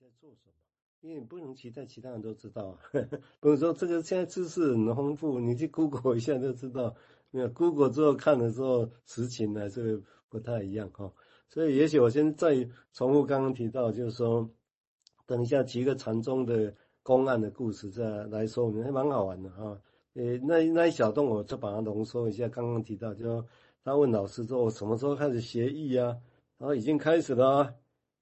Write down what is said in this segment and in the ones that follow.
在做什么，因为你不能期待其他人都知道啊。不能说这个现在知识很丰富，你去 Google 一下就知道。没有 Google 之后看的时候，实情还是不太一样哈。所以也许我先再重复刚刚提到，就是说，等一下几个禅宗的公案的故事再来说明，还蛮好玩的哈。呃，那那一小段我就把它浓缩一下。刚刚提到，就他问老师说：“我什么时候开始学艺啊？”然后已经开始了啊，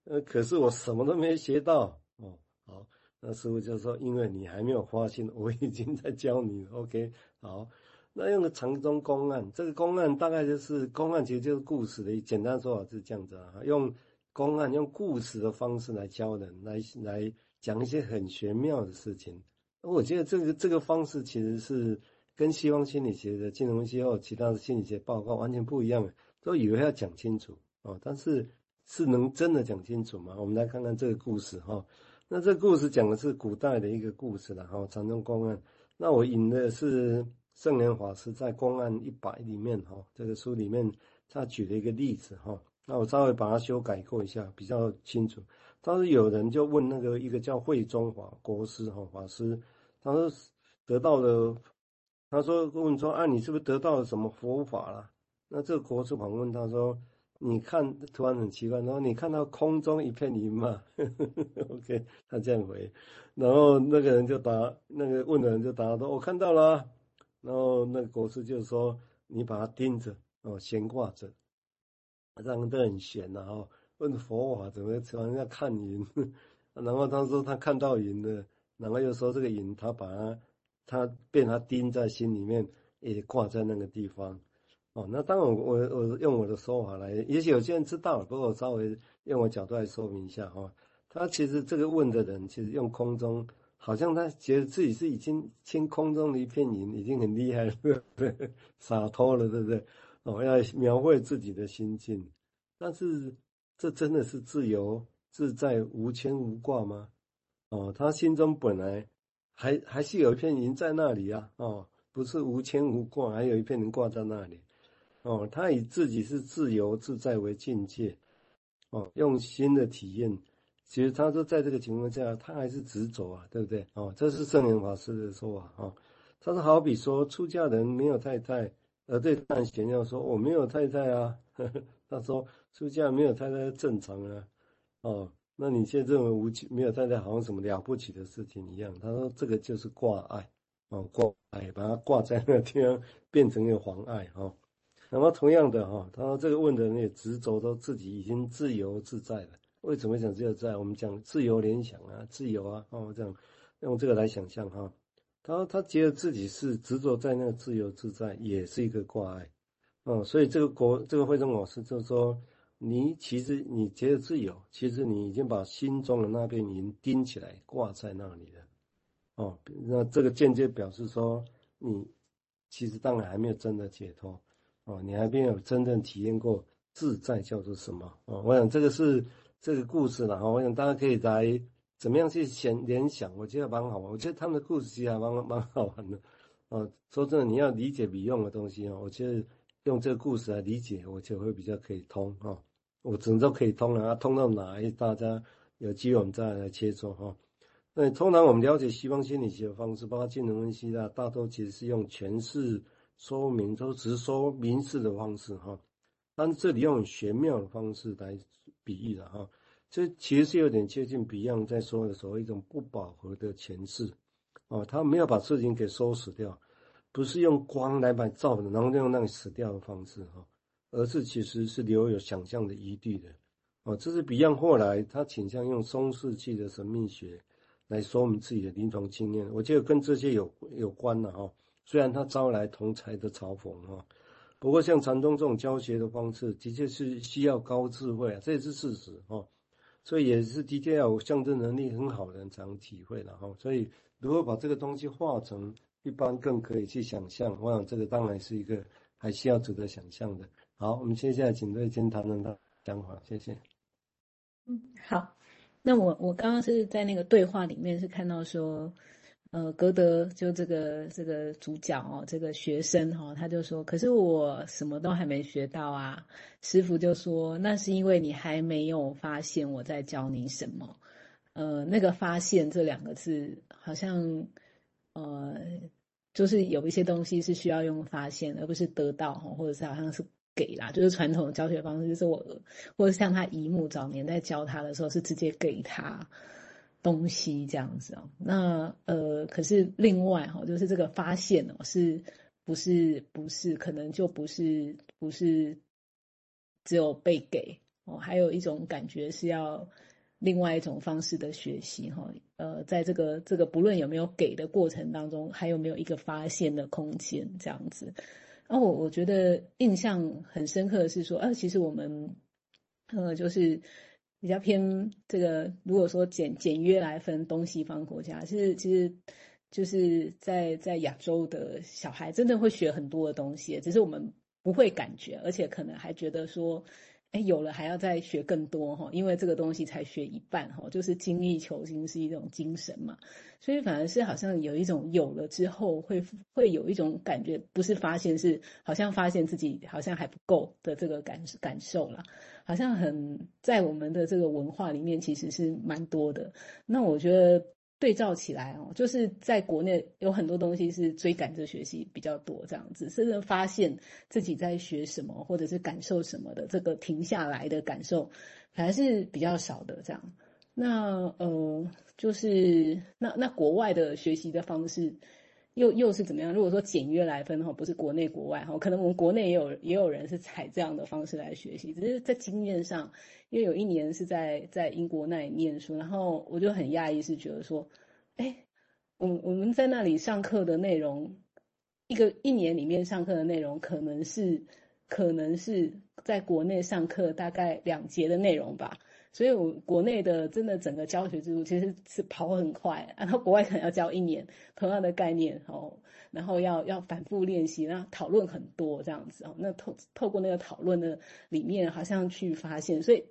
呃，可是我什么都没学到哦。好，那师傅就说：“因为你还没有发心，我已经在教你。”OK，好，那用个禅宗公案，这个公案大概就是公案，其实就是故事的简单说法是这样子啊，用公案用故事的方式来教人，来来讲一些很玄妙的事情。我觉得这个这个方式其实是跟西方心理学的金融分析或其他的心理学报告完全不一样的，都以为要讲清楚哦，但是是能真的讲清楚吗？我们来看看这个故事哈。那这个故事讲的是古代的一个故事了哈，禅宗公案。那我引的是圣严法师在《公案一百》里面哈，这个书里面他举了一个例子哈。那我稍微把它修改过一下，比较清楚。当时有人就问那个一个叫慧忠法国师哈法师，他说得到了，他说问说啊，你是不是得到了什么佛法了？那这个国师反问他说，你看突然很奇怪，然后你看到空中一片云吗？OK，他这样回，然后那个人就答，那个问的人就答说，我看到了。然后那个国师就说，你把它盯着哦，悬挂着。这样都很闲然后，问佛法怎么突然要看云，然后他说他看到云了，然后又说这个云他把它，他被他钉在心里面，也挂在那个地方，哦，那当然我我用我的说法来，也许有些人知道，不过我稍微用我角度来说明一下哈，他其实这个问的人其实用空中，好像他觉得自己是已经清空中的一片云，已经很厉害了，对，洒脱了，对不对？哦，要描绘自己的心境，但是这真的是自由自在无牵无挂吗？哦，他心中本来还还是有一片云在那里啊，哦，不是无牵无挂，还有一片云挂在那里，哦，他以自己是自由自在为境界，哦，用心的体验，其实他说在这个情况下，他还是执着啊，对不对？哦，这是圣严法师的说法啊，他说好比说出家人没有太太。呃，对，但贤要说我没有太太啊，呵呵，他说出家没有太太正常啊，哦，那你现在认为无没有太太好像什么了不起的事情一样？他说这个就是挂碍，哦，挂碍，把它挂在那天，变成一个妨碍哈。那么同样的哈，他这个问的人也执着到自己已经自由自在了。为什么讲自由自在？我们讲自由联想啊，自由啊，哦，这样用这个来想象哈。他他觉得自己是执着在那个自由自在，也是一个挂碍，哦，所以这个国这个慧中老师就说，你其实你觉得自由，其实你已经把心中的那片云钉起来挂在那里了，哦，那这个间接表示说，你其实当然还没有真的解脱，哦，你还没有真正体验过自在叫做什么，哦，我想这个是这个故事了哈，我想大家可以来。怎么样去想联想？我觉得蛮好玩。我觉得他们的故事其实还蛮蛮好玩的。哦，说真的，你要理解笔用的东西哦，我觉得用这个故事来理解，我觉得会比较可以通哈。我只能说可以通了啊，通到哪一？大家有机会我们再来切磋哈。那通常我们了解西方心理学的方式，包括精神分析的，大多其实是用诠释、说明，都只是说明示的方式哈。但是这里用玄妙的方式来比喻的哈。这其实是有点接近 Beyond 在说的所谓一种不饱和的诠释，哦，他没有把事情给收死掉，不是用光来把照的，然后用那个死掉的方式哈，而是其实是留有想象的余地的，哦，这是 Beyond 后来他倾向用中世纪的神秘学来说明自己的临床经验，我觉得跟这些有有关的哈，虽然他招来同才的嘲讽哈，不过像禅宗这种教学的方式，的确是需要高智慧啊，这也是事实哈。所以也是的确要有象征能力很好的人才能体会的哈。所以如果把这个东西化成一般更可以去想象，我想这个当然是一个还需要值得想象的。好，我们接下来请瑞金谈谈他讲法，谢谢。嗯，好。那我我刚刚是在那个对话里面是看到说。呃，格德就这个这个主角哦，这个学生哈、哦，他就说：“可是我什么都还没学到啊。”师傅就说：“那是因为你还没有发现我在教你什么。呃，那个发现这两个字好像呃，就是有一些东西是需要用发现，而不是得到哈，或者是好像是给啦，就是传统的教学方式，就是我或者像他姨母早年在教他的时候是直接给他东西这样子哦。那呃，可是另外哈，就是这个发现哦，是不是不是可能就不是不是只有被给哦，还有一种感觉是要。另外一种方式的学习，哈，呃，在这个这个不论有没有给的过程当中，还有没有一个发现的空间，这样子。然后我我觉得印象很深刻的是说，啊，其实我们，呃，就是比较偏这个，如果说简简约来分东西方国家，是其实就是在在亚洲的小孩真的会学很多的东西，只是我们不会感觉，而且可能还觉得说。哎，有了还要再学更多哈，因为这个东西才学一半哈，就是精益求精是一种精神嘛，所以反而是好像有一种有了之后会会有一种感觉，不是发现是好像发现自己好像还不够的这个感感受啦，好像很在我们的这个文化里面其实是蛮多的。那我觉得。对照起来哦，就是在国内有很多东西是追赶着学习比较多，这样子，甚至发现自己在学什么或者是感受什么的，这个停下来的感受还是比较少的。这样，那呃，就是那那国外的学习的方式又又是怎么样？如果说简约来分的话，不是国内国外哈，可能我们国内也有也有人是采这样的方式来学习，只是在经验上。因为有一年是在在英国那里念书，然后我就很讶异，是觉得说，哎，我我们在那里上课的内容，一个一年里面上课的内容，可能是可能是在国内上课大概两节的内容吧。所以，我国内的真的整个教学制度其实是跑很快，然后国外可能要教一年同样的概念哦，然后要要反复练习，然后讨论很多这样子哦。那透透过那个讨论的里面，好像去发现，所以。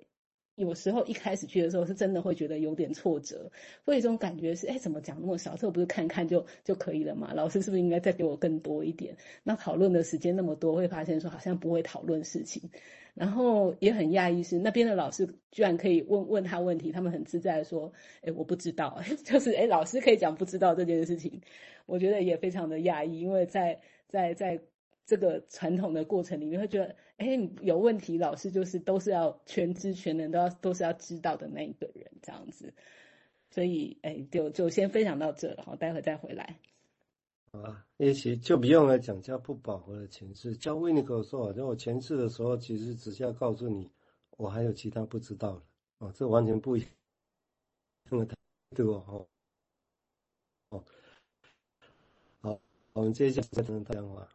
有时候一开始去的时候，是真的会觉得有点挫折，会有一种感觉是，哎，怎么讲那么少？这不是看看就就可以了嘛？老师是不是应该再给我更多一点？那讨论的时间那么多，会发现说好像不会讨论事情，然后也很讶异是那边的老师居然可以问问他问题，他们很自在的说，哎，我不知道，就是哎，老师可以讲不知道这件事情，我觉得也非常的讶异，因为在在在。这个传统的过程里面，会觉得，哎，有问题，老师就是都是要全知全能，都要都是要知道的那一个人，这样子。所以，哎，就就先分享到这了，好，待会再回来。好啊，也许就不用来讲叫不饱和的诠释。教维尼口说，就我诠释的时候，其实只是要告诉你，我还有其他不知道的。哦，这完全不一样。对哦，哦，好，我们接下来讲太阳花。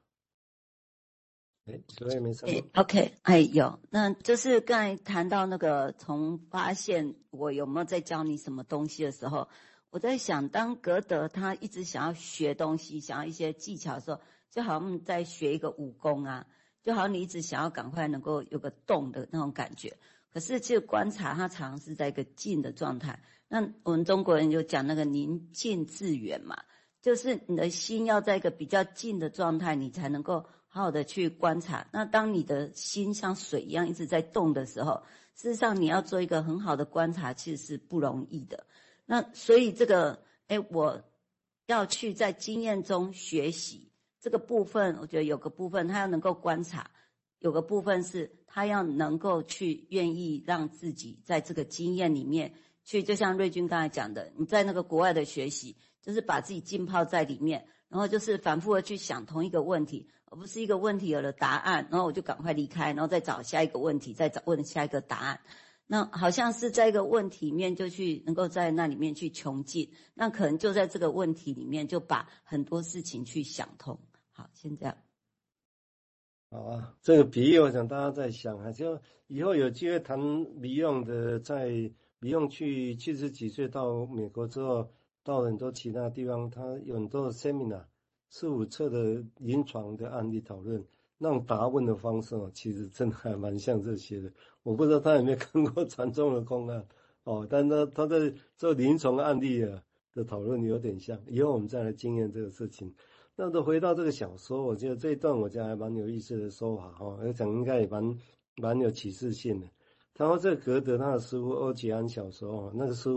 哎，所以没什么。OK，哎，有，那就是刚才谈到那个从发现我有没有在教你什么东西的时候，我在想，当格德他一直想要学东西，想要一些技巧的时候，就好像在学一个武功啊，就好像你一直想要赶快能够有个动的那种感觉。可是，其实观察它常常是在一个静的状态。那我们中国人就讲那个宁静致远嘛，就是你的心要在一个比较静的状态，你才能够。好好的去观察。那当你的心像水一样一直在动的时候，事实上你要做一个很好的观察，其实是不容易的。那所以这个，哎，我要去在经验中学习这个部分，我觉得有个部分他要能够观察，有个部分是他要能够去愿意让自己在这个经验里面去，就像瑞军刚才讲的，你在那个国外的学习，就是把自己浸泡在里面，然后就是反复的去想同一个问题。而不是一个问题有了答案，然后我就赶快离开，然后再找下一个问题，再找问下一个答案。那好像是在一个问题里面就去能够在那里面去穷尽，那可能就在这个问题里面就把很多事情去想通。好，先这样。好啊，这个比喻我想大家在想啊，就以后有机会谈李用的，在李用去七十几岁到美国之后，到很多其他地方，他有很多的 seminar。四五册的临床的案例讨论，那种答问的方式哦，其实真的还蛮像这些的。我不知道他有没有看过禅宗的公案 哦，但他他在做临床案例啊的讨论有点像。以后我们再来经验这个事情。那都回到这个小说，我觉得这一段我觉得还蛮有意思的说法哈，我想应该也蛮蛮有启示性的。然后这个格德他的师傅欧吉安小时候，那个师傅。